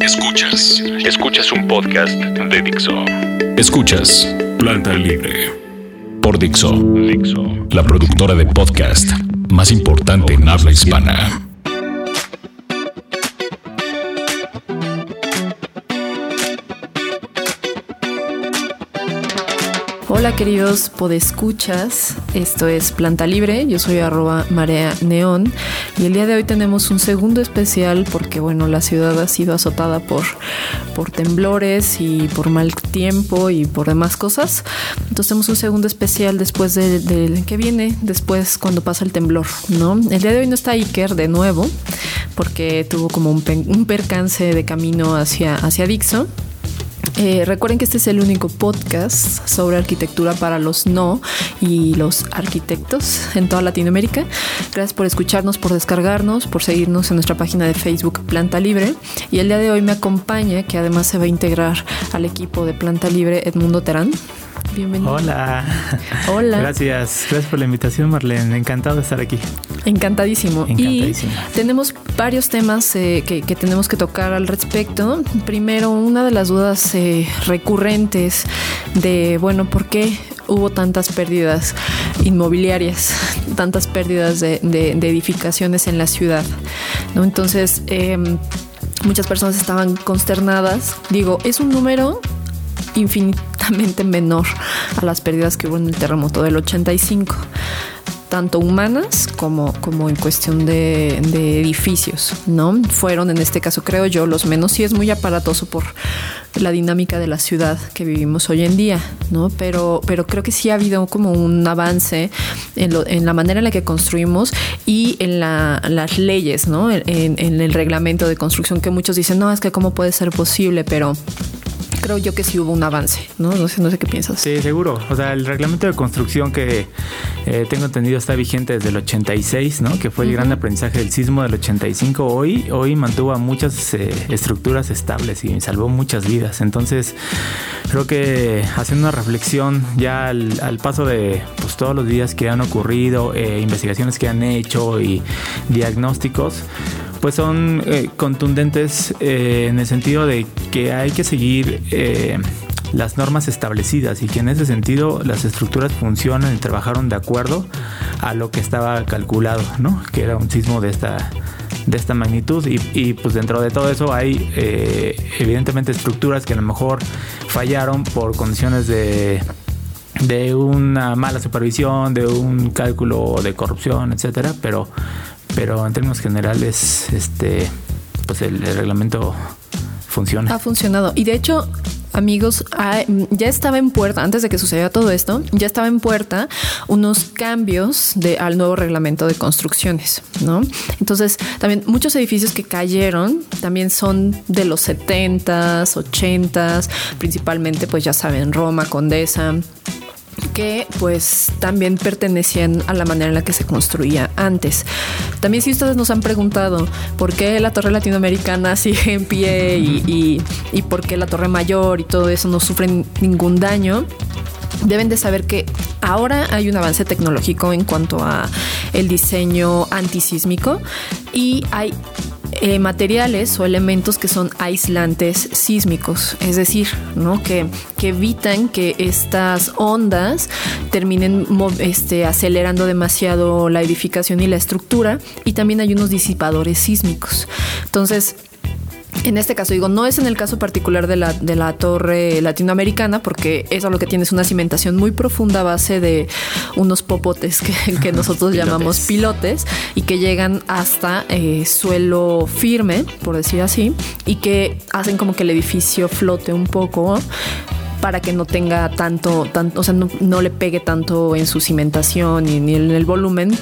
Escuchas. Escuchas un podcast de Dixo. Escuchas Planta Libre por Dixo. Dixo. La productora de podcast más importante en habla hispana. Hola queridos podescuchas, esto es Planta Libre, yo soy arroba marea neón y el día de hoy tenemos un segundo especial porque bueno, la ciudad ha sido azotada por, por temblores y por mal tiempo y por demás cosas. Entonces tenemos un segundo especial después del de, que viene, después cuando pasa el temblor, ¿no? El día de hoy no está Iker de nuevo porque tuvo como un, un percance de camino hacia, hacia Dixon. Eh, recuerden que este es el único podcast sobre arquitectura para los no y los arquitectos en toda Latinoamérica. Gracias por escucharnos, por descargarnos, por seguirnos en nuestra página de Facebook Planta Libre. Y el día de hoy me acompaña, que además se va a integrar al equipo de Planta Libre, Edmundo Terán. Bienvenido. Hola. Hola. Gracias. Gracias por la invitación, Marlene. Encantado de estar aquí. Encantadísimo. Encantadísimo. Y tenemos varios temas eh, que, tenemos que tocar al respecto. Primero, una de las dudas eh, recurrentes de, bueno, ¿por qué hubo tantas pérdidas inmobiliarias, tantas pérdidas de, edificaciones en la ciudad? ¿no? Entonces, em, muchas personas estaban consternadas. Digo, es un número infinitamente menor a las pérdidas que hubo en el terremoto del 85 tanto humanas como, como en cuestión de, edificios, ¿no? Fueron en este caso, creo yo, los menos. Sí es muy aparatoso por la dinámica de la ciudad que vivimos hoy en día, ¿no? Pero, pero creo que sí ha habido como un avance en, la manera en la que construimos y en las leyes, ¿no? En, el reglamento de construcción que muchos dicen, no, es que cómo puede ser posible, pero creo yo que sí hubo un avance, ¿no? No sé, no sé qué piensas. Sí, seguro. O sea, el reglamento de construcción que eh, tengo entendido está vigente desde el 86, ¿no? Que fue el gran aprendizaje del sismo del 85. Hoy, hoy mantuvo a muchas eh, estructuras estables y salvó muchas vidas. Entonces, creo que haciendo una reflexión ya al, paso de pues, todos los días que han ocurrido, eh, investigaciones que han hecho y diagnósticos, pues son eh, contundentes eh, en el sentido de que hay que seguir eh, las normas establecidas y que en ese sentido las estructuras funcionan y trabajaron de acuerdo a lo que estaba calculado, ¿no? Que era un sismo de esta de esta magnitud y, pues dentro de todo eso hay evidentemente estructuras que a lo mejor fallaron por condiciones de de una mala supervisión, de un cálculo de corrupción, etcétera, pero pero en términos generales, este, pues el, reglamento funciona. Ha funcionado. Y de hecho, amigos, ya estaba en puerta, antes de que sucediera todo esto, ya estaba en puerta unos cambios de, al nuevo reglamento de construcciones, ¿no? Entonces, también muchos edificios que cayeron también son de los 70s, 80s, principalmente, pues ya saben, Roma, Condesa, que pues también pertenecían a la manera en la que se construía antes. También si ustedes nos han preguntado por qué la torre latinoamericana sigue en pie y, por qué la torre mayor y todo eso no sufren ningún daño, deben de saber que ahora hay un avance tecnológico en cuanto a el diseño antisísmico y hay eh, materiales o elementos que son aislantes sísmicos, es decir, ¿no? que, que evitan que estas ondas terminen este, acelerando demasiado la edificación y la estructura y también hay unos disipadores sísmicos. Entonces, en este caso, digo, no es en el caso particular de la, de la torre latinoamericana, porque eso lo que tiene es una cimentación muy profunda a base de unos popotes que, nosotros llamamos pilotes. y que llegan hasta eh, suelo firme, por decir así, y que hacen como que el edificio flote un poco para que no tenga tanto, tanto o sea, no, no le pegue tanto en su cimentación ni, ni en el volumen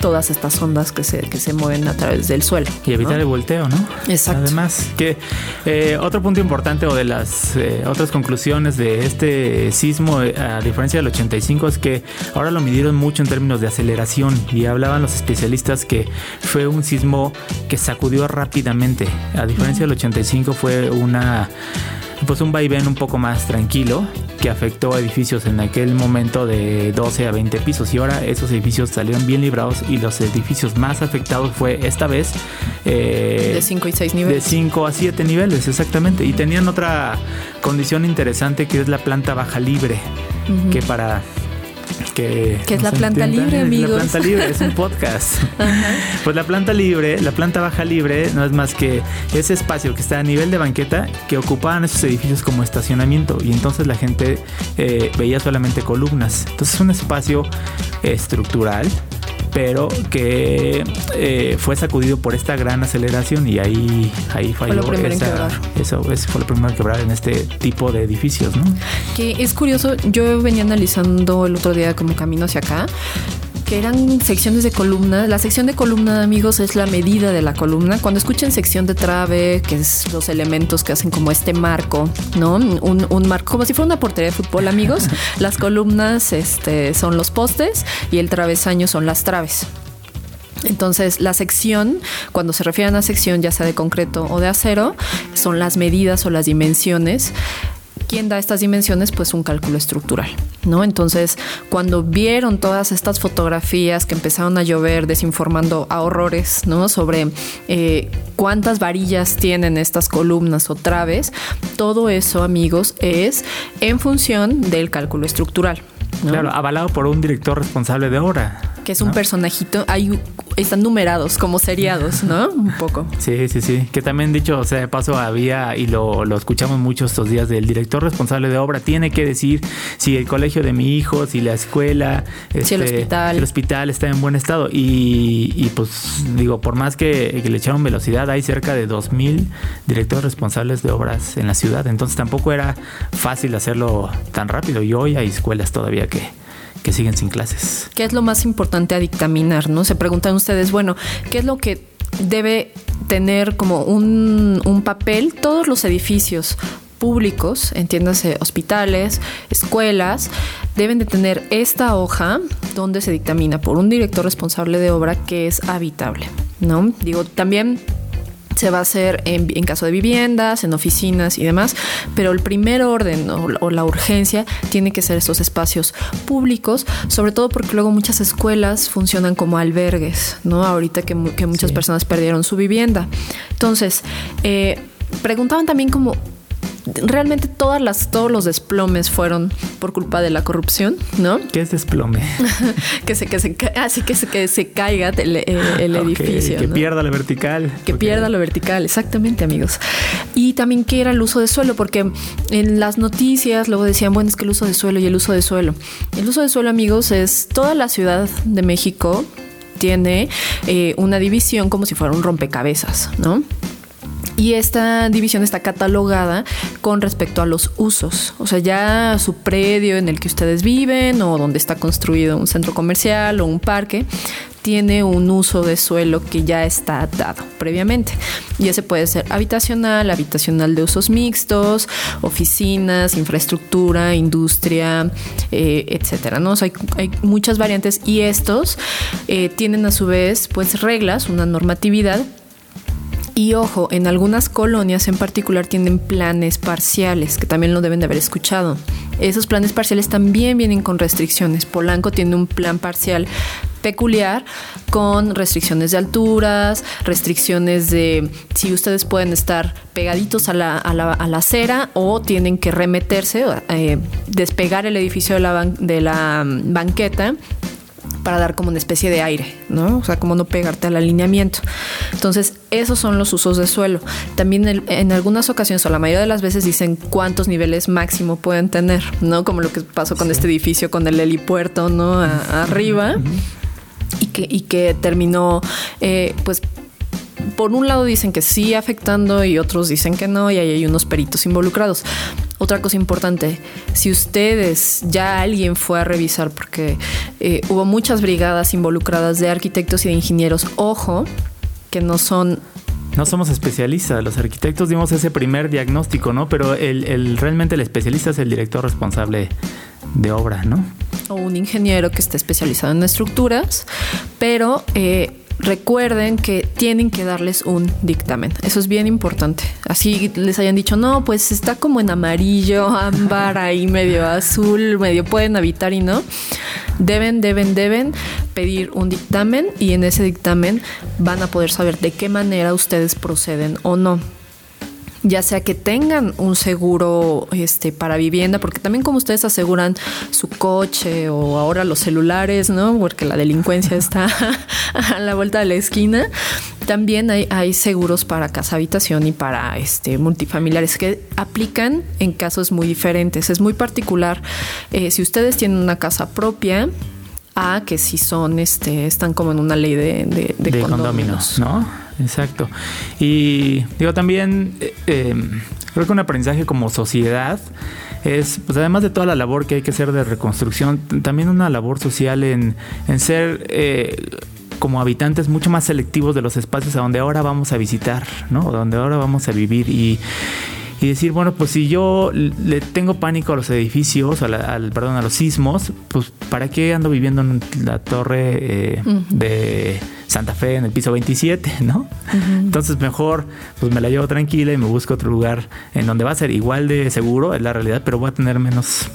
todas estas ondas que se, que se mueven a través del suelo. Y evitar el volteo, ¿no? Exacto. Además, que eh, otro punto importante o de las eh, otras conclusiones de este sismo, eh, a diferencia del 85, es que ahora lo midieron mucho en términos de aceleración y hablaban los especialistas que fue un sismo que sacudió rápidamente. A diferencia del 85 fue una pues un vaivén un poco más tranquilo que afectó a edificios en aquel momento de 12 a 20 pisos y ahora esos edificios salieron bien librados y los edificios más afectados fue esta vez eh, de 5 y 6 niveles. De 5 a 7 niveles, exactamente. Y tenían otra condición interesante que es la planta baja libre, que para que, es la planta libre, amigos. La planta libre es un podcast. Pues la planta libre, la planta baja libre, no es más que ese espacio que está a nivel de banqueta que ocupaban esos edificios como estacionamiento y entonces la gente eh, veía solamente columnas. Entonces es un espacio estructural pero que eh, fue sacudido por esta gran aceleración y ahí, ahí falló. Fue esa, eso, fue lo primero en quebrar en este tipo de edificios, ¿no? Que es curioso, yo venía analizando el otro día como camino hacia acá que eran secciones de columna. La sección de columna, amigos, es la medida de la columna. Cuando escuchen sección de trave, que es los elementos que hacen como este marco, ¿no? Un, marco, como si fuera una portería de fútbol, amigos. Las columnas este, son los postes y el travesaño son las traves. Entonces, la sección, cuando se refieren a sección, ya sea de concreto o de acero, son las medidas o las dimensiones ¿Quién da estas dimensiones? Pues un cálculo estructural, ¿no? Entonces, cuando vieron todas estas fotografías que empezaron a llover desinformando a horrores, ¿no? Sobre eh, cuántas varillas tienen estas columnas o traves, todo eso, amigos, es en función del cálculo estructural. Claro, avalado por un director responsable de obra. Que es un personajito, hay, están numerados como seriados, ¿no? Un poco. Sí, sí, sí. Que también dicho, o sea, de paso había, y lo, escuchamos mucho estos días, del director responsable de obra tiene que decir si el colegio de mi hijo, si la escuela, si el este, hospital. el hospital está en buen estado. Y, pues digo, por más que, que, le echaron velocidad, hay cerca de 2.000 directores responsables de obras en la ciudad. Entonces tampoco era fácil hacerlo tan rápido. Y hoy hay escuelas todavía que que siguen sin clases. ¿Qué es lo más importante a dictaminar? ¿no? Se preguntan ustedes, bueno, ¿qué es lo que debe tener como un, un papel todos los edificios públicos, entiéndase hospitales, escuelas, deben de tener esta hoja donde se dictamina por un director responsable de obra que es habitable, ¿no? Digo, también se va a hacer en, caso de viviendas, en oficinas y demás, pero el primer orden o, la urgencia tiene que ser estos espacios públicos, sobre todo porque luego muchas escuelas funcionan como albergues, ¿no? Ahorita que, muchas personas perdieron su vivienda. Entonces, eh, preguntaban también como realmente todas las, todos los desplomes fueron por culpa de la corrupción, ¿no? ¿Qué es desplome? que se, que se, así que se, que se caiga el, edificio. Que pierda la vertical. Que pierda lo vertical, exactamente, amigos. Y también que era el uso de suelo, porque en las noticias luego decían, bueno, es que el uso de suelo y el uso de suelo. El uso de suelo, amigos, es toda la Ciudad de México tiene eh, una división como si fuera un rompecabezas, ¿no? Y esta división está catalogada con respecto a los usos, o sea, ya su predio en el que ustedes viven o donde está construido un centro comercial o un parque, tiene un uso de suelo que ya está dado previamente. Y ese puede ser habitacional, habitacional de usos mixtos, oficinas, infraestructura, industria, eh, etcétera. ¿no? hay, muchas variantes y estos eh, tienen a su vez pues reglas, una normatividad y ojo, en algunas colonias en particular tienen planes parciales, que también lo deben de haber escuchado. Esos planes parciales también vienen con restricciones. Polanco tiene un plan parcial peculiar con restricciones de alturas, restricciones de si ustedes pueden estar pegaditos a la, acera o tienen que remeterse, eh, despegar el edificio de la, de la mm, banqueta para dar como una especie de aire, ¿no? O sea, como no pegarte al alineamiento. Entonces, esos son los usos de suelo. También en algunas ocasiones, o la mayoría de las veces, dicen cuántos niveles máximo pueden tener, ¿no? Como lo que pasó con este edificio, con el helipuerto, ¿no? arriba. Y que, y que terminó, eh, pues, por un lado dicen que sí afectando y otros dicen que no, y ahí hay unos peritos involucrados. Otra cosa importante, si ustedes ya alguien fue a revisar, porque eh, hubo muchas brigadas involucradas de arquitectos y de ingenieros, ojo, que no son no somos especialistas, los arquitectos dimos ese primer diagnóstico, ¿no? Pero el, realmente el especialista es el director responsable de obra, ¿no? O un ingeniero que esté especializado en estructuras, pero eh, recuerden que tienen que darles un dictamen. Eso es bien importante. Así les hayan dicho, no, pues está como en amarillo, ámbar, ahí medio azul, medio pueden habitar y no. Deben, deben, deben pedir un dictamen y en ese dictamen van a poder saber de qué manera ustedes proceden o no ya sea que tengan un seguro este, para vivienda, porque también como ustedes aseguran su coche o ahora los celulares, ¿no? Porque la delincuencia está a la vuelta de la esquina. También hay, hay seguros para casa habitación y para este multifamiliares que aplican en casos muy diferentes. Es muy particular eh, si ustedes tienen una casa propia a que si son este están como en una ley de, de, condóminos, ¿no? Exacto. Y digo también, eh, em, creo que un aprendizaje como sociedad es, pues además de toda la labor que hay que hacer de reconstrucción, también una labor social en, en ser... Eh, como habitantes mucho más selectivos de los espacios a donde ahora vamos a visitar, ¿no? O donde ahora vamos a vivir y, y decir, bueno, pues si yo le tengo pánico a los edificios, al, perdón, a los sismos, pues ¿para qué ando viviendo en la torre eh, de Santa Fe en el piso 27, ¿no? Entonces mejor pues me la llevo tranquila y me busco otro lugar en donde va a ser igual de seguro, es la realidad, pero voy a tener menos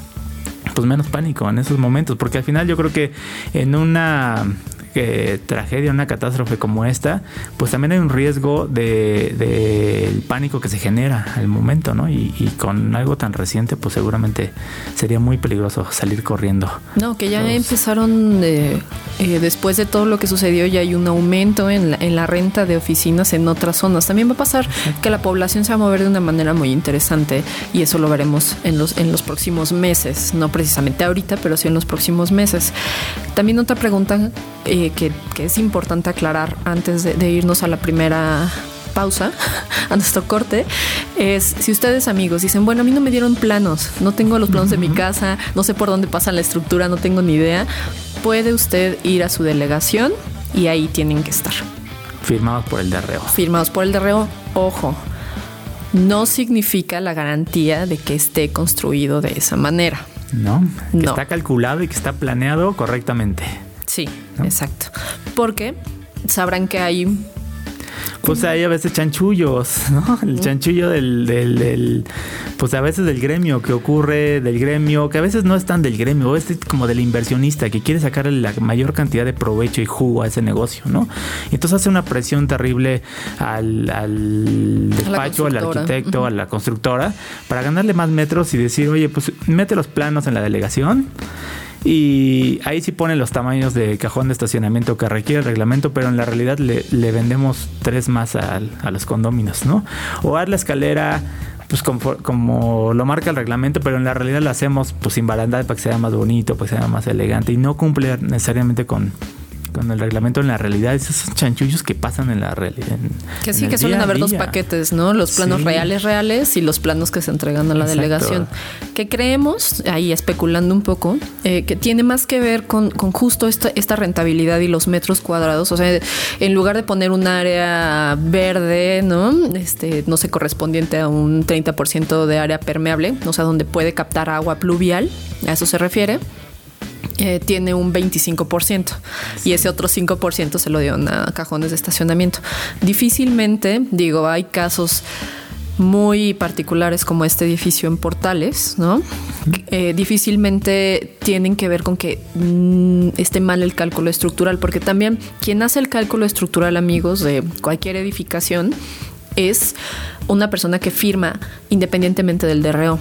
pues menos pánico en esos momentos, porque al final yo creo que en una que tragedia, una catástrofe como esta, pues también hay un riesgo de, de pánico que se genera al momento, ¿no? Y, con algo tan reciente, pues seguramente sería muy peligroso salir corriendo. No, que ya empezaron, eh, eh, después de todo lo que sucedió, ya hay un aumento en la, en la renta de oficinas en otras zonas. También va a pasar que la población se va a mover de una manera muy interesante y eso lo veremos en los, en los próximos meses, no precisamente ahorita, pero sí en los próximos meses. También otra pregunta eh, que, es importante aclarar antes de, irnos a la primera pausa, a nuestro corte, es si ustedes amigos dicen, bueno, a mí no me dieron planos, no tengo los planos de mi casa, no sé por dónde pasa la estructura, no tengo ni idea, puede usted ir a su delegación y ahí tienen que estar. Firmados por el DRO. Firmados por el DRO, ojo, no significa la garantía de que esté construido de esa manera. No, que está calculado y que está planeado correctamente. Sí, exacto. Porque sabrán que hay pues hay a veces chanchullos, ¿no? El chanchullo del, del, pues a veces del gremio, que ocurre del gremio, que a veces no es tan del gremio, es como del inversionista que quiere sacarle la mayor cantidad de provecho y jugo a ese negocio, ¿no? Y entonces hace una presión terrible al, al despacho, al arquitecto, a la constructora, para ganarle más metros y decir, oye, pues mete los planos en la delegación y ahí sí ponen los tamaños de cajón de estacionamiento que requiere el reglamento, pero en la realidad le, vendemos tres más a, a los condóminos, ¿no? O haz la escalera pues como, lo marca el reglamento, pero en la realidad lo hacemos pues sin barandal para que sea más bonito, para que sea más elegante y no cumple necesariamente con, con el reglamento en la realidad, esos chanchullos que pasan en la realidad. Que sí, que suelen haber dos paquetes, ¿no? Los planos reales, reales y los planos que se entregan a la delegación. Que creemos, ahí especulando un poco, eh, que tiene más que ver con, justo esta, esta rentabilidad y los metros cuadrados. O sea, en lugar de poner un área verde, ¿no? Este, no sé, correspondiente a un 30% de área permeable, o sea, donde puede captar agua pluvial, a eso se refiere eh, tiene un 25% y ese otro 5% se lo dio a cajones de estacionamiento. Difícilmente, digo, hay casos muy particulares como este edificio en Portales, ¿no? Eh, difícilmente tienen que ver con que mm, esté mal el cálculo estructural, porque también quien hace el cálculo estructural, amigos, de cualquier edificación, es una persona que firma independientemente del DRO.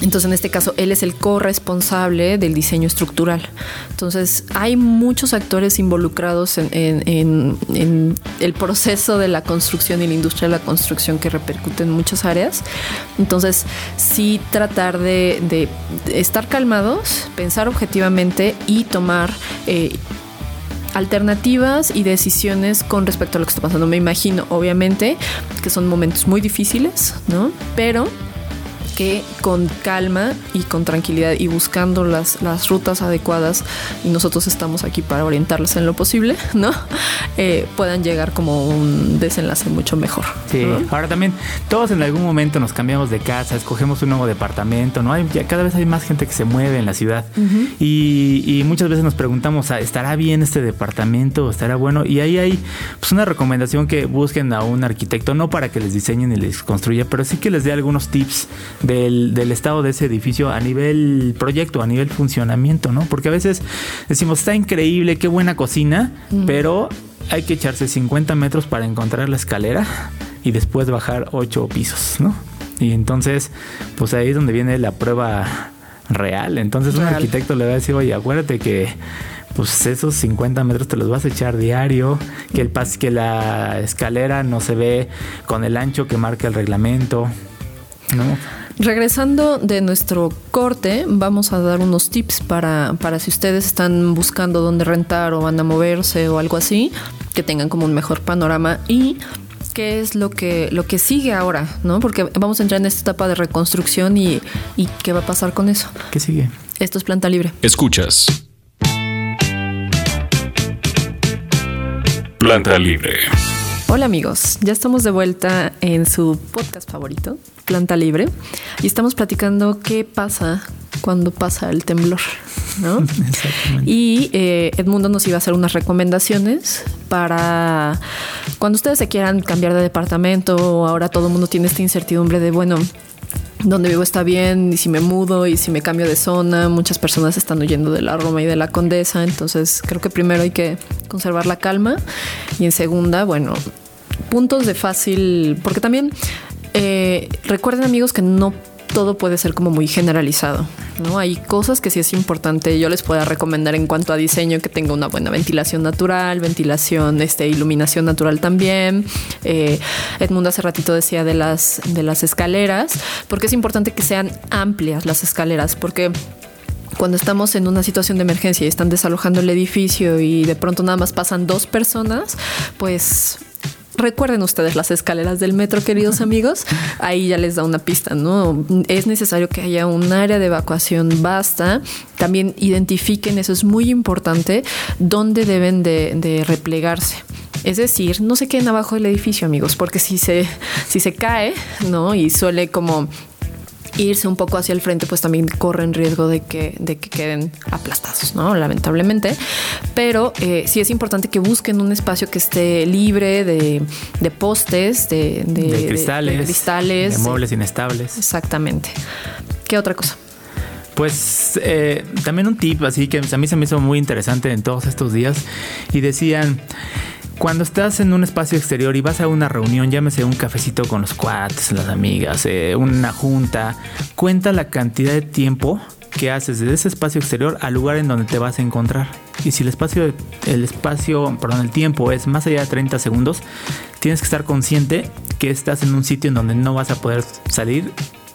Entonces, en este caso, él es el corresponsable del diseño estructural. Entonces, hay muchos actores involucrados en, el proceso de la construcción y la industria de la construcción que repercute en muchas áreas. Entonces, sí tratar de, estar calmados, pensar objetivamente y tomar... Eh, alternativas y decisiones con respecto a lo que está pasando. Me imagino, obviamente, que son momentos muy difíciles, ¿no? Pero que con calma y con tranquilidad y buscando las, las rutas adecuadas, y nosotros estamos aquí para orientarlas en lo posible, ¿no? Eh, puedan llegar como un desenlace mucho mejor. Sí, ahora también todos en algún momento nos cambiamos de casa, escogemos un nuevo departamento, ¿no? Hay, cada vez hay más gente que se mueve en la ciudad y, y, muchas veces nos preguntamos, ah, ¿estará bien este departamento? ¿Estará bueno? Y ahí hay pues, una recomendación que busquen a un arquitecto, no para que les diseñen y les construya, pero sí que les dé algunos tips del, del estado de ese edificio a nivel proyecto, a nivel funcionamiento, ¿no? Porque a veces decimos, está increíble, qué buena cocina, pero hay que echarse 50 metros para encontrar la escalera y después bajar 8 pisos, ¿no? Y entonces, pues ahí es donde viene la prueba real. Entonces un arquitecto le va a decir, oye, acuérdate que pues esos 50 metros te los vas a echar diario, que, el que la escalera no se ve con el ancho que marca el reglamento, ¿no? Regresando de nuestro corte, vamos a dar unos tips para, para si ustedes están buscando dónde rentar o van a moverse o algo así, que tengan como un mejor panorama y qué es lo que, lo que sigue ahora, ¿no? Porque vamos a entrar en esta etapa de reconstrucción y, y qué va a pasar con eso. ¿Qué sigue? Esto es planta libre. Escuchas. Planta libre. Hola amigos, ya estamos de vuelta en su podcast favorito, Planta Libre, y estamos platicando qué pasa cuando pasa el temblor, ¿no? y eh, Edmundo nos iba a hacer unas recomendaciones para cuando ustedes se quieran cambiar de departamento o ahora todo el mundo tiene esta incertidumbre de, bueno, donde vivo está bien y si me mudo y si me cambio de zona, muchas personas están huyendo de la Roma y de la Condesa, entonces creo que primero hay que conservar la calma y en segunda, bueno, puntos de fácil, porque también eh, recuerden amigos que no todo puede ser como muy generalizado, ¿no? Hay cosas que sí es importante, yo les puedo recomendar en cuanto a diseño que tenga una buena ventilación natural, ventilación, este, iluminación natural también. Eh, Edmundo hace ratito decía de las, de las escaleras, porque es importante que sean amplias las escaleras, porque cuando estamos en una situación de emergencia y están desalojando el edificio y de pronto nada más pasan dos personas, pues Recuerden ustedes las escaleras del metro, queridos amigos. Ahí ya les da una pista, ¿no? Es necesario que haya un área de evacuación basta. También identifiquen, eso es muy importante, dónde deben de, replegarse. Es decir, no se queden abajo del edificio, amigos, porque si se, si se cae, ¿no? Y suele como irse un poco hacia el frente, pues también corren riesgo de que, de que queden aplastados, ¿no? Lamentablemente. Pero eh, sí es importante que busquen un espacio que esté libre de, postes, de, cristales, de, cristales, de muebles inestables. Exactamente. ¿Qué otra cosa? Pues eh, también un tip así que a mí se me hizo muy interesante en todos estos días y decían cuando estás en un espacio exterior y vas a una reunión, llámese un cafecito con los cuates, las amigas, eh, una junta, cuenta la cantidad de tiempo que haces desde ese espacio exterior al lugar en donde te vas a encontrar. Y si el espacio, el espacio, perdón, el tiempo es más allá de 30 segundos, tienes que estar consciente que estás en un sitio en donde no vas a poder salir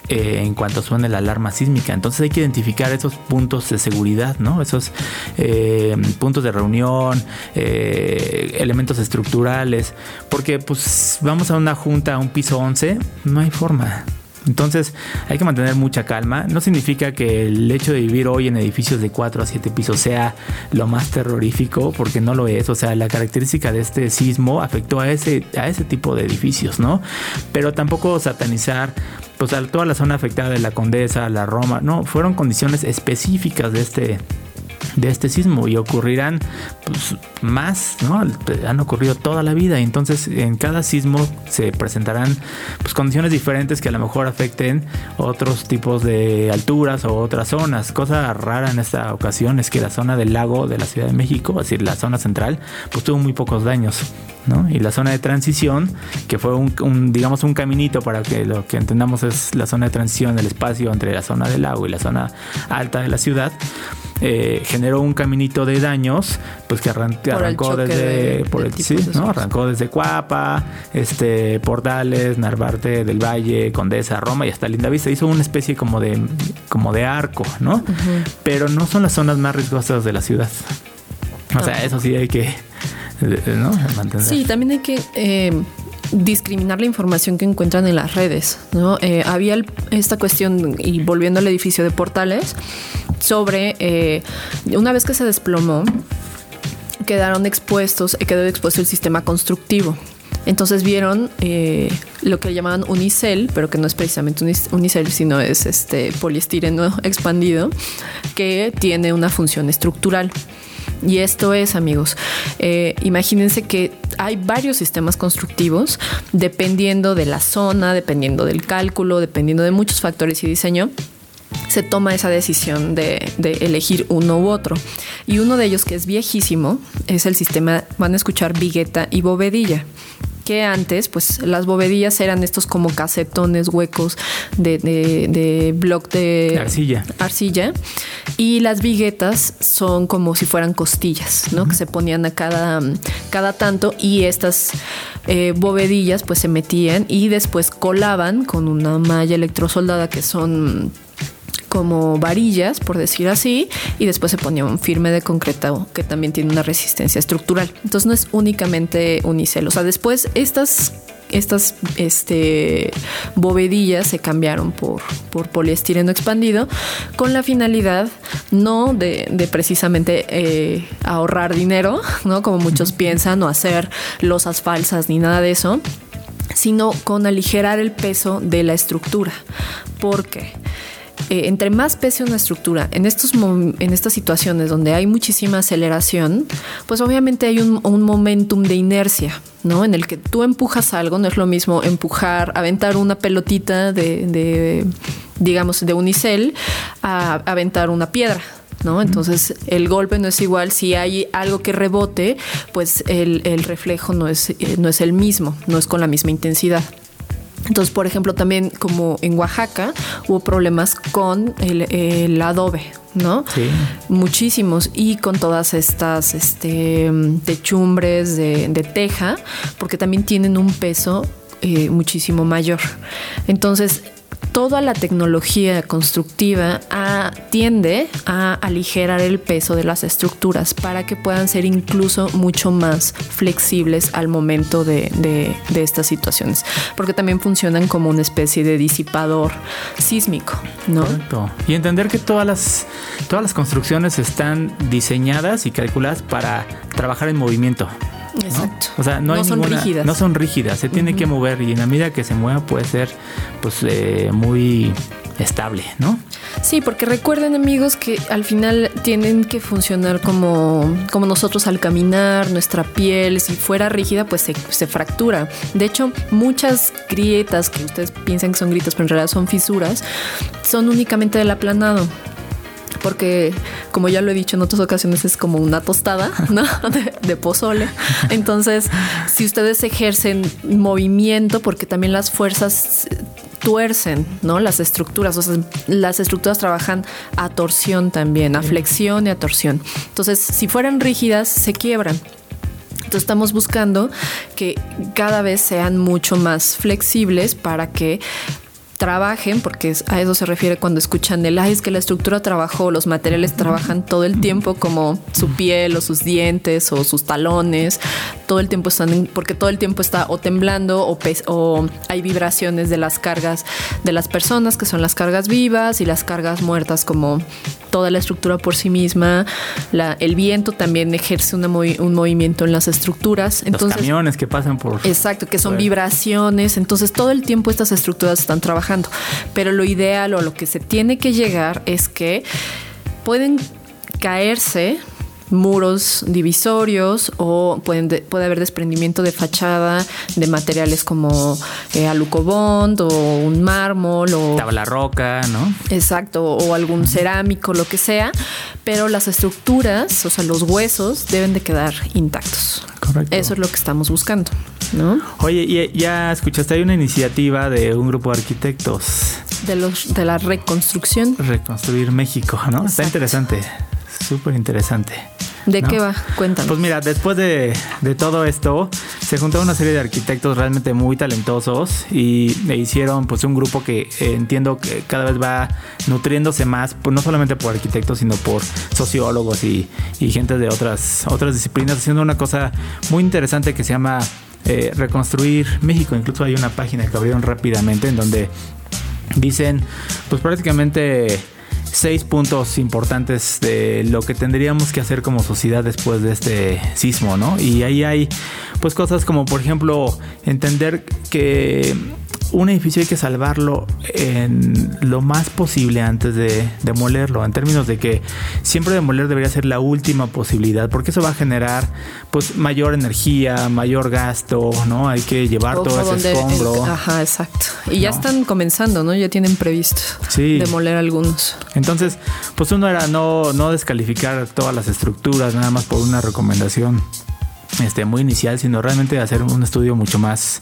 eh, en cuanto suene la alarma sísmica. Entonces hay que identificar esos puntos de seguridad, ¿no? Esos eh, puntos de reunión, eh, elementos estructurales, porque pues vamos a una junta a un piso 11, no hay forma. Entonces hay que mantener mucha calma. No significa que el hecho de vivir hoy en edificios de 4 a 7 pisos sea lo más terrorífico, porque no lo es. O sea, la característica de este sismo afectó a ese, a ese tipo de edificios, ¿no? Pero tampoco satanizar pues toda la zona afectada de la Condesa, la Roma, no, fueron condiciones específicas de este de este sismo y ocurrirán pues, más, ¿no? Han ocurrido toda la vida entonces en cada sismo se presentarán pues, condiciones diferentes que a lo mejor afecten otros tipos de alturas o otras zonas. Cosa rara en esta ocasión es que la zona del lago de la Ciudad de México, es decir, la zona central, pues tuvo muy pocos daños. ¿no? Y la zona de transición, que fue un, digamos un caminito para que lo que entendamos es la zona de transición, el espacio entre la zona del lago y la zona alta de la ciudad, eh, generó un caminito de daños, pues que arrancó desde por el, sí, ¿no? arrancó desde Cuapa, este Portales, Narvarte del Valle, Condesa, Roma y hasta Lindavista. Hizo una especie como de como de arco, ¿no? Pero no son las zonas más riesgosas de la ciudad. O sea, eso sí hay que ¿no? Sí, también hay que eh, discriminar la información que encuentran en las redes. ¿no? Eh, había esta cuestión, y volviendo al edificio de portales, sobre eh, una vez que se desplomó, quedaron expuestos, quedó expuesto el sistema constructivo. Entonces vieron eh, lo que llamaban unicel, pero que no es precisamente unicel, sino es este poliestireno expandido, que tiene una función estructural. Y esto es, amigos, eh, imagínense que hay varios sistemas constructivos dependiendo de la zona, dependiendo del cálculo, dependiendo de muchos factores y diseño se toma esa decisión de, de, elegir uno u otro. Y uno de ellos que es viejísimo es el sistema, van a escuchar vigueta y bovedilla que antes, pues las bovedillas eran estos como casetones huecos de, de, de bloc de arcilla. arcilla. Y las viguetas son como si fueran costillas, ¿no? Que se ponían a cada, cada tanto y estas eh, bovedillas pues se metían y después colaban con una malla electrosoldada que son como varillas, por decir así, y después se ponía un firme de concreto que también tiene una resistencia estructural. Entonces no es únicamente unicel. O sea, después estas estas este, bovedillas se cambiaron por, por poliestireno expandido con la finalidad no de, de precisamente eh, ahorrar dinero, ¿no? Como muchos piensan, o hacer losas falsas ni nada de eso, sino con aligerar el peso de la estructura. ¿Por qué? Eh, entre más pese una estructura en, estos en estas situaciones donde hay muchísima aceleración, pues obviamente hay un, un, momentum de inercia, ¿no? En el que tú empujas algo, no es lo mismo empujar, aventar una pelotita de, de digamos, de unicel a aventar una piedra. ¿No? Entonces el golpe no es igual. Si hay algo que rebote, pues el, el reflejo no es, eh, no es el mismo, no es con la misma intensidad. Entonces, por ejemplo, también como en Oaxaca hubo problemas con el, el adobe, ¿no? Sí. Muchísimos. Y con todas estas este, techumbres de, de teja, porque también tienen un peso eh, muchísimo mayor. Entonces, toda la tecnología constructiva tiende a aligerar el peso de las estructuras para que puedan ser incluso mucho más flexibles al momento de, de, de estas situaciones, porque también funcionan como una especie de disipador sísmico, ¿no? Correcto. Y entender que todas las, todas las construcciones están diseñadas y calculadas para trabajar en movimiento. Exacto. ¿no? O sea, no, son ninguna- rígidas. No son rígidas, se tiene que mover y en la medida que se mueva puede ser pues eh, muy estable, ¿no? Sí, porque recuerden amigos que al final tienen que funcionar como, como nosotros al caminar, nuestra piel, si fuera rígida pues se, se fractura. De hecho, muchas grietas que ustedes piensan que son grietas, pero en realidad son fisuras, son únicamente del aplanado. Porque, como ya lo he dicho en otras ocasiones, es como una tostada, ¿no? De, de pozole. Entonces, si ustedes ejercen movimiento, porque también las fuerzas tuercen, ¿no? Las estructuras, o sea, las estructuras trabajan a torsión también, a flexión y a torsión. Entonces, si fueran rígidas, se quiebran. Entonces estamos buscando que cada vez sean mucho más flexibles para que trabajen, porque a eso se refiere cuando escuchan el, ay, es que la estructura trabajó, los materiales trabajan todo el tiempo, como su piel o sus dientes o sus talones, todo el tiempo están, porque todo el tiempo está o temblando o, hay vibraciones de las cargas de las personas, que son las cargas vivas y las cargas muertas, como toda la estructura por sí misma. La- el viento también ejerce una movi- un movimiento en las estructuras. Los Entonces, camiones que pasan por... Exacto, que son vibraciones. Entonces, todo el tiempo estas estructuras están trabajando. Pero lo ideal o lo que se tiene que llegar es que pueden caerse muros divisorios o pueden de- puede haber desprendimiento de fachada de materiales como eh, alucobond o un mármol o Tabla roca, ¿no? Exacto, o algún cerámico, lo que sea, pero las estructuras, o sea, los huesos deben de quedar intactos. Correcto. Eso es lo que estamos buscando, ¿no? Oye, y- ya escuchaste, hay una iniciativa de un grupo de arquitectos, De los de la reconstrucción. Reconstruir México, ¿no? Está interesante, súper interesante. ¿De ¿no? qué va? Cuéntanos. Pues mira, después de, de todo esto, se juntó una serie de arquitectos realmente muy talentosos y e hicieron pues un grupo que eh, entiendo que cada vez va nutriéndose más, pues, no solamente por arquitectos, sino por sociólogos y, y gente de otras, otras disciplinas, haciendo una cosa muy interesante que se llama eh, reconstruir México. Incluso hay una página que abrieron rápidamente en donde dicen, pues prácticamente seis puntos importantes de lo que tendríamos que hacer como sociedad después de este sismo, ¿no? Y ahí hay pues cosas como por ejemplo entender que un edificio hay que salvarlo en lo más posible antes de demolerlo, en términos de que siempre demoler debería ser la última posibilidad, porque eso va a generar pues mayor energía, mayor gasto, ¿no? Hay que llevar todo ese escombro. ajá, exacto. Y ya están comenzando, ¿no? Ya tienen previsto demoler algunos. Entonces, pues uno era no, no descalificar todas las estructuras nada más por una recomendación este, muy inicial, sino realmente hacer un estudio mucho más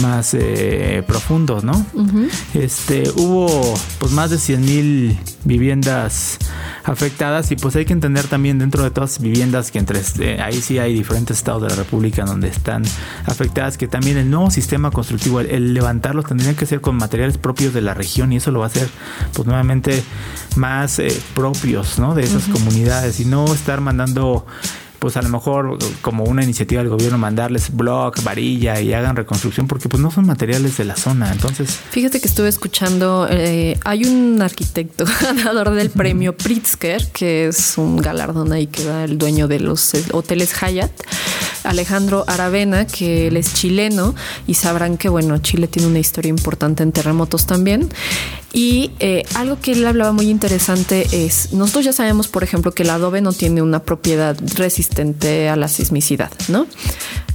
más eh, profundos, ¿no? Este, hubo pues más de 100 mil viviendas afectadas y pues hay que entender también dentro de todas las viviendas que entre este, ahí sí hay diferentes estados de la República donde están afectadas que también el nuevo sistema constructivo el, levantarlos tendría que ser con materiales propios de la región y eso lo va a hacer pues nuevamente más eh, propios, ¿no? De esas comunidades y no estar mandando pues a lo mejor como una iniciativa del gobierno mandarles block, varilla y hagan reconstrucción porque pues no son materiales de la zona. Entonces, fíjate que estuve escuchando, eh, hay un arquitecto ganador del premio Pritzker, que es un galardón ahí que da el dueño de los eh, hoteles Hyatt, Alejandro Aravena, que él es chileno y sabrán que bueno, Chile tiene una historia importante en terremotos también. Y eh, algo que él hablaba muy interesante es, nosotros ya sabemos, por ejemplo, que el adobe no tiene una propiedad resistente a la sismicidad, ¿no?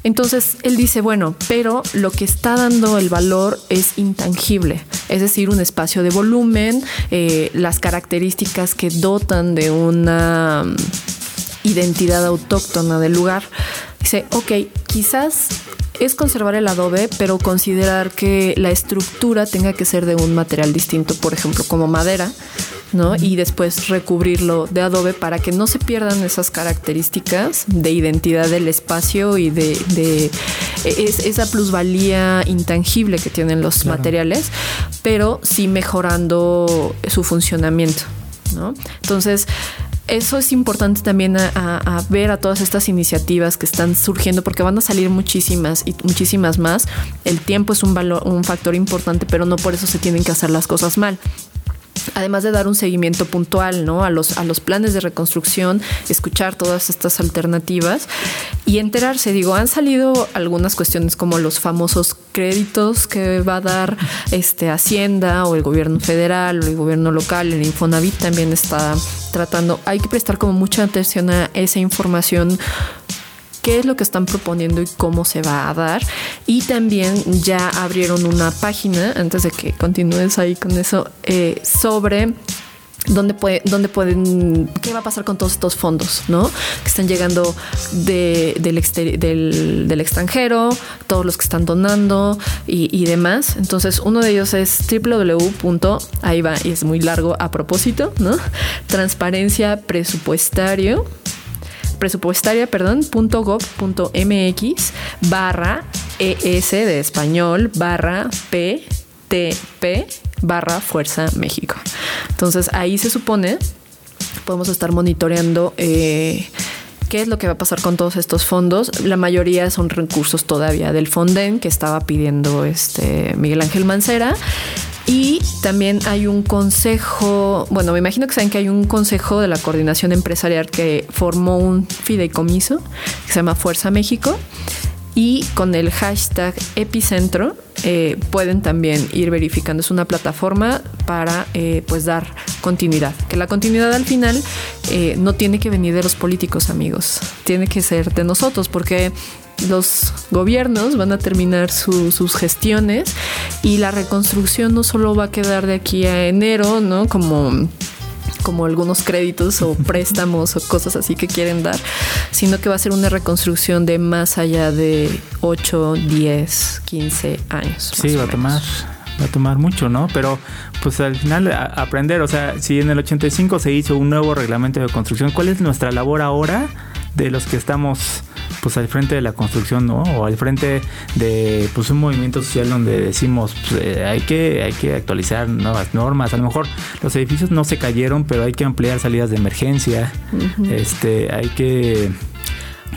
Entonces él dice, bueno, pero lo que está dando el valor es intangible, es decir, un espacio de volumen, eh, las características que dotan de una mm, identidad autóctona del lugar. Dice, ok, quizás es conservar el adobe, pero considerar que la estructura tenga que ser de un material distinto, por ejemplo, como madera, ¿no? Y después recubrirlo de adobe para que no se pierdan esas características de identidad del espacio y de, esa plusvalía intangible que tienen los materiales, pero sí mejorando su funcionamiento, ¿no? Entonces, eso es importante también a, ver a todas estas iniciativas que están surgiendo porque van a salir muchísimas y muchísimas más. El tiempo es un valor, un factor importante, pero no por eso se tienen que hacer las cosas mal además de dar un seguimiento puntual ¿no? a, los, a los planes de reconstrucción, escuchar todas estas alternativas y enterarse. Digo, han salido algunas cuestiones como los famosos créditos que va a dar este, Hacienda o el gobierno federal o el gobierno local, el Infonavit también está tratando. Hay que prestar como mucha atención a esa información qué es lo que están proponiendo y cómo se va a dar. Y también ya abrieron una página, antes de que continúes ahí con eso, eh, sobre dónde, puede, dónde pueden, qué va a pasar con todos estos fondos, ¿no? Que están llegando del, del, extranjero, todos los que están donando y, demás. Entonces, uno de ellos es www. Ahí va, y es muy largo a propósito, ¿no? Transparencia presupuestario presupuestaria, perdón, .gov.mx barra ES de español barra PTP barra Fuerza México. Entonces ahí se supone podemos estar monitoreando eh, qué es lo que va a pasar con todos estos fondos. La mayoría son recursos todavía del Fonden que estaba pidiendo este Miguel Ángel Mancera y también hay un consejo, bueno, me imagino que saben que hay un consejo de la coordinación empresarial que formó un fideicomiso que se llama Fuerza México y con el hashtag epicentro eh, pueden también ir verificando. Es una plataforma para eh, pues dar continuidad. Que la continuidad al final eh, no tiene que venir de los políticos, amigos. Tiene que ser de nosotros porque los gobiernos van a terminar sus gestiones y la reconstrucción no solo va a quedar de aquí a enero, ¿no? Como como algunos créditos o préstamos o cosas así que quieren dar, sino que va a ser una reconstrucción de más allá de 8, 10, 15 años. Sí, va a tomar va a tomar mucho, ¿no? Pero pues al final aprender, o sea, si en el 85 se hizo un nuevo reglamento de construcción, ¿cuál es nuestra labor ahora de los que estamos pues al frente de la construcción, ¿no? O al frente de pues un movimiento social donde decimos pues, eh, hay que hay que actualizar nuevas normas. A lo mejor los edificios no se cayeron, pero hay que ampliar salidas de emergencia. Este, hay que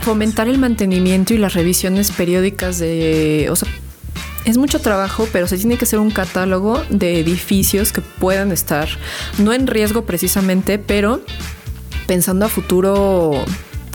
fomentar el mantenimiento y las revisiones periódicas de, o sea, es mucho trabajo, pero se tiene que hacer un catálogo de edificios que puedan estar, no en riesgo precisamente, pero pensando a futuro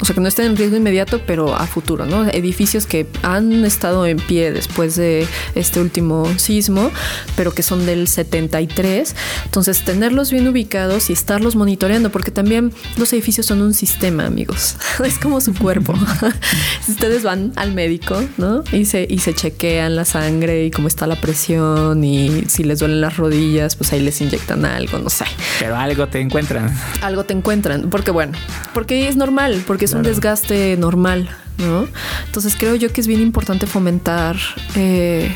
o sea, que no estén en riesgo inmediato, pero a futuro, ¿no? Edificios que han estado en pie después de este último sismo, pero que son del 73. Entonces, tenerlos bien ubicados y estarlos monitoreando, porque también los edificios son un sistema, amigos. es como su cuerpo. si ustedes van al médico, ¿no? Y se, y se chequean la sangre y cómo está la presión y si les duelen las rodillas, pues ahí les inyectan algo, no sé. Pero algo te encuentran. Algo te encuentran, porque bueno, porque es normal, porque es un desgaste normal, ¿no? Entonces creo yo que es bien importante fomentar eh,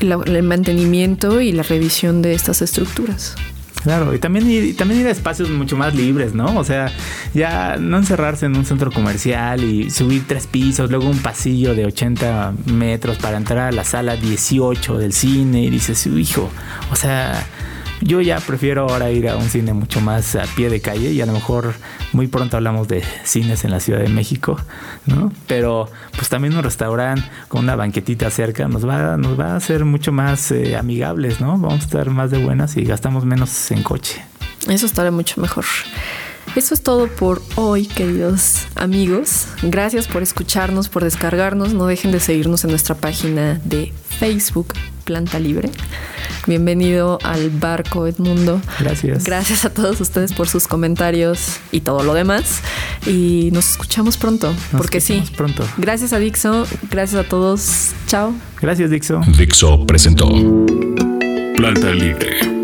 el mantenimiento y la revisión de estas estructuras. Claro, y también, ir, también ir a espacios mucho más libres, ¿no? O sea, ya no encerrarse en un centro comercial y subir tres pisos, luego un pasillo de 80 metros para entrar a la sala 18 del cine y dices, hijo, o sea, yo ya prefiero ahora ir a un cine mucho más a pie de calle y a lo mejor muy pronto hablamos de cines en la Ciudad de México, ¿no? Pero pues también un restaurante con una banquetita cerca nos va, nos va a hacer mucho más eh, amigables, ¿no? Vamos a estar más de buenas y gastamos menos en coche. Eso estará mucho mejor. Eso es todo por hoy, queridos amigos. Gracias por escucharnos, por descargarnos. No dejen de seguirnos en nuestra página de Facebook, Planta Libre. Bienvenido al barco Edmundo. Gracias. Gracias a todos ustedes por sus comentarios y todo lo demás. Y nos escuchamos pronto, porque sí. Pronto. Gracias a Dixo, gracias a todos. Chao. Gracias, Dixo. Dixo presentó Planta Libre